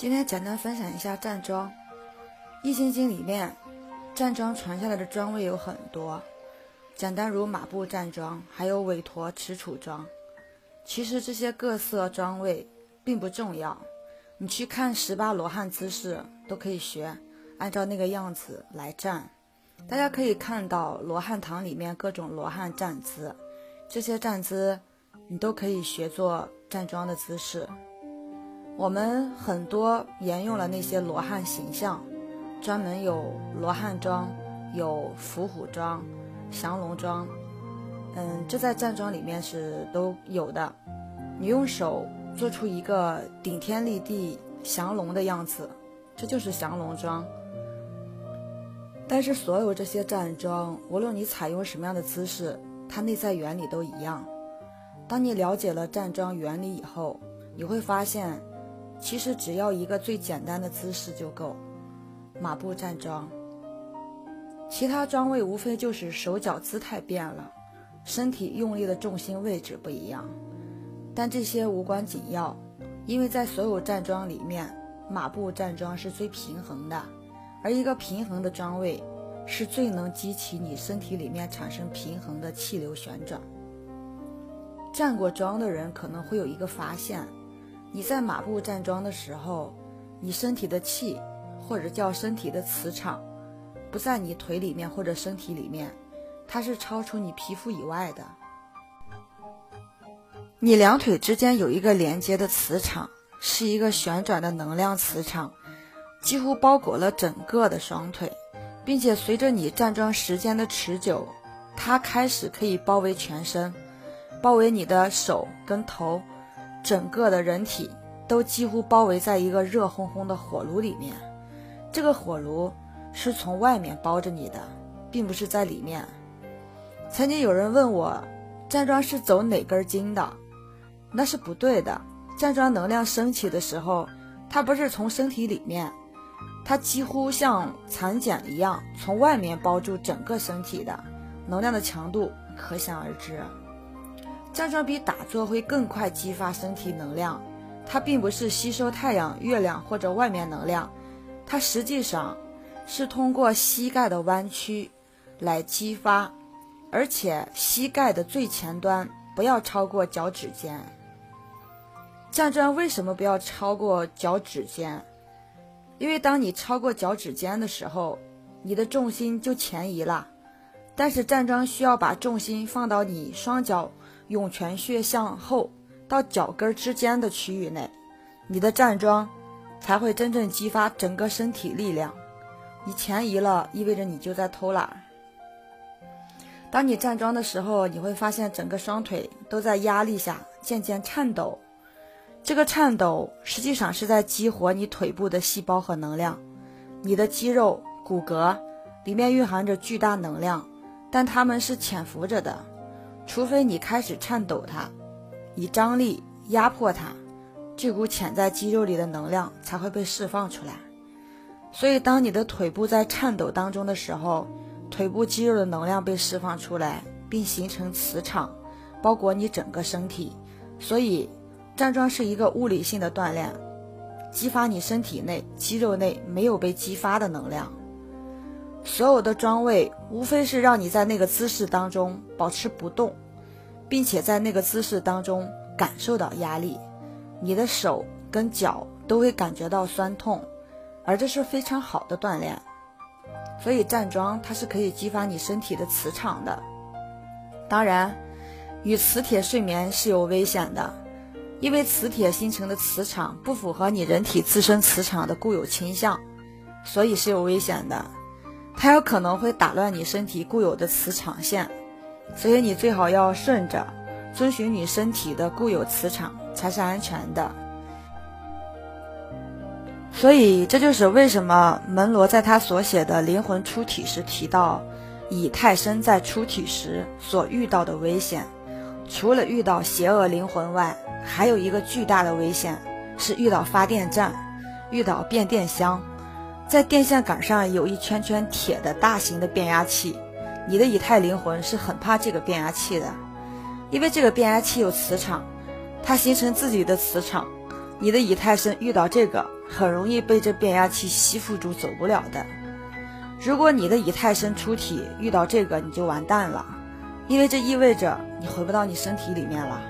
今天简单分享一下站桩，《易筋经》里面站桩传下来的桩位有很多，简单如马步站桩，还有韦陀持杵桩。其实这些各色桩位并不重要，你去看十八罗汉姿势都可以学，按照那个样子来站。大家可以看到罗汉堂里面各种罗汉站姿，这些站姿你都可以学做站桩的姿势。我们很多沿用了那些罗汉形象，专门有罗汉桩，有伏虎桩、降龙桩，嗯，这在站桩里面是都有的。你用手做出一个顶天立地降龙的样子，这就是降龙桩。但是所有这些站桩，无论你采用什么样的姿势，它内在原理都一样。当你了解了站桩原理以后，你会发现。其实只要一个最简单的姿势就够，马步站桩。其他桩位无非就是手脚姿态变了，身体用力的重心位置不一样，但这些无关紧要，因为在所有站桩里面，马步站桩是最平衡的，而一个平衡的桩位是最能激起你身体里面产生平衡的气流旋转。站过桩的人可能会有一个发现。你在马步站桩的时候，你身体的气，或者叫身体的磁场，不在你腿里面或者身体里面，它是超出你皮肤以外的。你两腿之间有一个连接的磁场，是一个旋转的能量磁场，几乎包裹了整个的双腿，并且随着你站桩时间的持久，它开始可以包围全身，包围你的手跟头。整个的人体都几乎包围在一个热烘烘的火炉里面，这个火炉是从外面包着你的，并不是在里面。曾经有人问我，站桩是走哪根筋的？那是不对的。站桩能量升起的时候，它不是从身体里面，它几乎像蚕茧一样从外面包住整个身体的，能量的强度可想而知。站桩比打坐会更快激发身体能量，它并不是吸收太阳、月亮或者外面能量，它实际上是通过膝盖的弯曲来激发，而且膝盖的最前端不要超过脚趾尖。站桩为什么不要超过脚趾尖？因为当你超过脚趾尖的时候，你的重心就前移了。但是站桩需要把重心放到你双脚。涌泉穴向后到脚跟之间的区域内，你的站桩才会真正激发整个身体力量。你前移了，意味着你就在偷懒。当你站桩的时候，你会发现整个双腿都在压力下渐渐颤抖。这个颤抖实际上是在激活你腿部的细胞和能量。你的肌肉、骨骼里面蕴含着巨大能量，但它们是潜伏着的。除非你开始颤抖，它以张力压迫它，这股潜在肌肉里的能量才会被释放出来。所以，当你的腿部在颤抖当中的时候，腿部肌肉的能量被释放出来，并形成磁场，包裹你整个身体。所以，站桩是一个物理性的锻炼，激发你身体内肌肉内没有被激发的能量。所有的桩位无非是让你在那个姿势当中保持不动，并且在那个姿势当中感受到压力，你的手跟脚都会感觉到酸痛，而这是非常好的锻炼。所以站桩它是可以激发你身体的磁场的。当然，与磁铁睡眠是有危险的，因为磁铁形成的磁场不符合你人体自身磁场的固有倾向，所以是有危险的。它有可能会打乱你身体固有的磁场线，所以你最好要顺着，遵循你身体的固有磁场才是安全的。所以这就是为什么门罗在他所写的灵魂出体时提到，以太身在出体时所遇到的危险，除了遇到邪恶灵魂外，还有一个巨大的危险是遇到发电站，遇到变电箱。在电线杆上有一圈圈铁的大型的变压器，你的以太灵魂是很怕这个变压器的，因为这个变压器有磁场，它形成自己的磁场，你的以太身遇到这个很容易被这变压器吸附住，走不了的。如果你的以太身出体遇到这个，你就完蛋了，因为这意味着你回不到你身体里面了。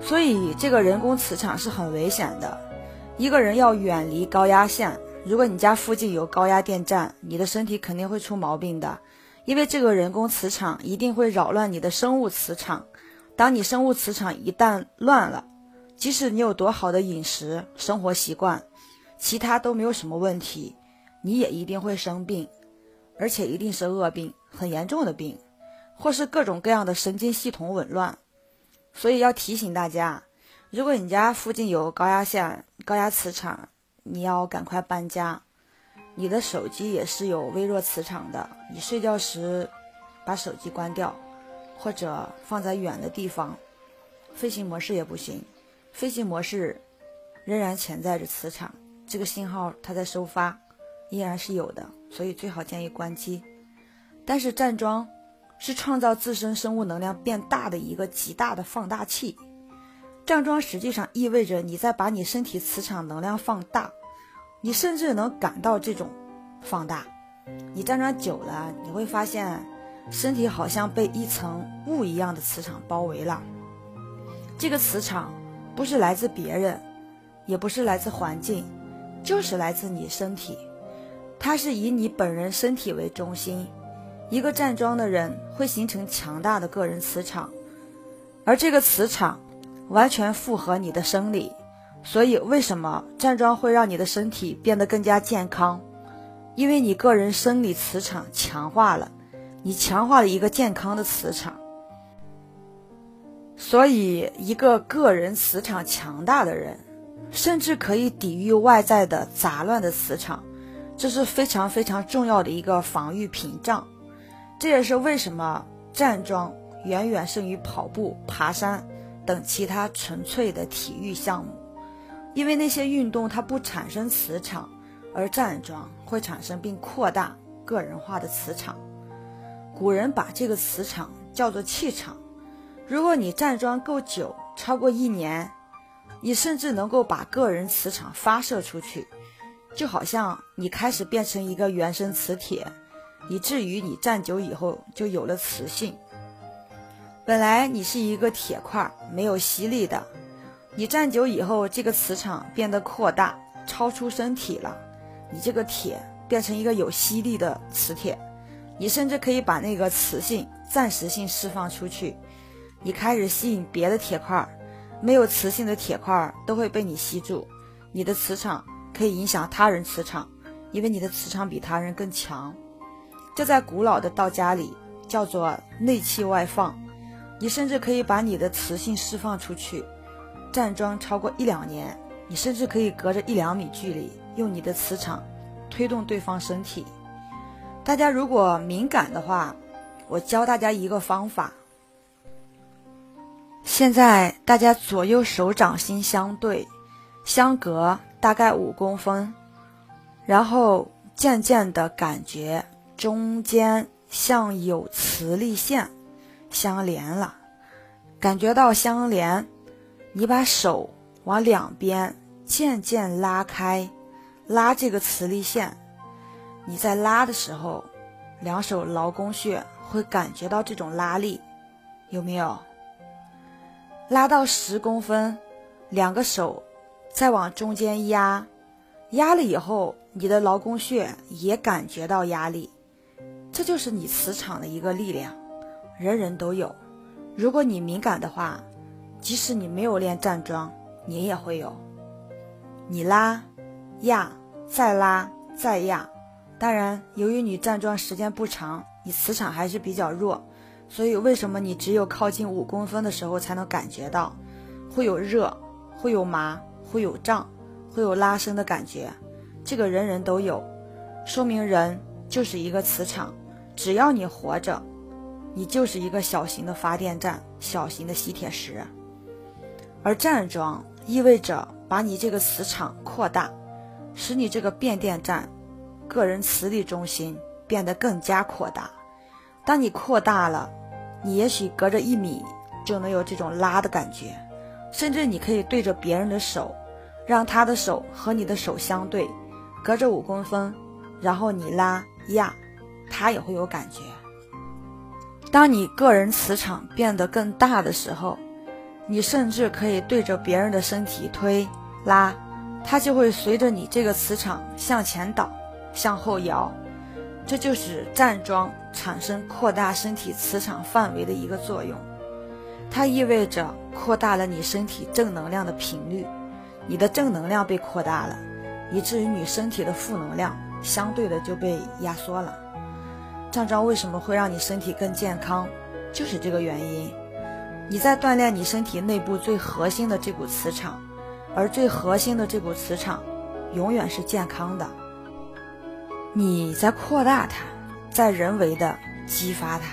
所以这个人工磁场是很危险的，一个人要远离高压线。如果你家附近有高压电站，你的身体肯定会出毛病的，因为这个人工磁场一定会扰乱你的生物磁场。当你生物磁场一旦乱了，即使你有多好的饮食生活习惯，其他都没有什么问题，你也一定会生病，而且一定是恶病，很严重的病，或是各种各样的神经系统紊乱。所以要提醒大家，如果你家附近有高压线、高压磁场，你要赶快搬家。你的手机也是有微弱磁场的，你睡觉时把手机关掉。或者放在远的地方，飞行模式也不行。飞行模式仍然潜在着磁场，这个信号它在收发，依然是有的，所以最好建议关机。但是站桩是创造自身生物能量变大的一个极大的放大器。站桩实际上意味着你在把你身体磁场能量放大，你甚至能感到这种放大。你站桩久了，你会发现。身体好像被一层雾一样的磁场包围了。这个磁场不是来自别人，也不是来自环境，就是来自你身体。它是以你本人身体为中心。一个站桩的人会形成强大的个人磁场，而这个磁场完全符合你的生理。所以，为什么站桩会让你的身体变得更加健康？因为你个人生理磁场强化了。你强化了一个健康的磁场，所以一个个人磁场强大的人，甚至可以抵御外在的杂乱的磁场，这是非常非常重要的一个防御屏障。这也是为什么站桩远远胜于跑步、爬山等其他纯粹的体育项目，因为那些运动它不产生磁场，而站桩会产生并扩大个人化的磁场。古人把这个磁场叫做气场。如果你站桩够久，超过一年，你甚至能够把个人磁场发射出去，就好像你开始变成一个原生磁铁，以至于你站久以后就有了磁性。本来你是一个铁块，没有吸力的，你站久以后，这个磁场变得扩大，超出身体了，你这个铁变成一个有吸力的磁铁。你甚至可以把那个磁性暂时性释放出去，你开始吸引别的铁块儿，没有磁性的铁块儿都会被你吸住。你的磁场可以影响他人磁场，因为你的磁场比他人更强。这在古老的道家里叫做内气外放。你甚至可以把你的磁性释放出去。站桩超过一两年，你甚至可以隔着一两米距离，用你的磁场推动对方身体。大家如果敏感的话，我教大家一个方法。现在大家左右手掌心相对，相隔大概五公分，然后渐渐的感觉中间像有磁力线相连了，感觉到相连，你把手往两边渐渐拉开，拉这个磁力线。你在拉的时候，两手劳宫穴会感觉到这种拉力，有没有？拉到十公分，两个手再往中间压，压了以后，你的劳宫穴也感觉到压力，这就是你磁场的一个力量，人人都有。如果你敏感的话，即使你没有练站桩，你也会有。你拉，压，再拉，再压。当然，由于你站桩时间不长，你磁场还是比较弱，所以为什么你只有靠近五公分的时候才能感觉到，会有热，会有麻，会有胀，会有拉伸的感觉？这个人人都有，说明人就是一个磁场，只要你活着，你就是一个小型的发电站，小型的吸铁石。而站桩意味着把你这个磁场扩大，使你这个变电站。个人磁力中心变得更加扩大。当你扩大了，你也许隔着一米就能有这种拉的感觉，甚至你可以对着别人的手，让他的手和你的手相对，隔着五公分，然后你拉压，他也会有感觉。当你个人磁场变得更大的时候，你甚至可以对着别人的身体推拉，它就会随着你这个磁场向前倒、向后摇。这就是站桩产生扩大身体磁场范围的一个作用。它意味着扩大了你身体正能量的频率，你的正能量被扩大了，以至于你身体的负能量相对的就被压缩了。站桩为什么会让你身体更健康？就是这个原因。你在锻炼你身体内部最核心的这股磁场，而最核心的这股磁场，永远是健康的。你在扩大它，在人为的激发它。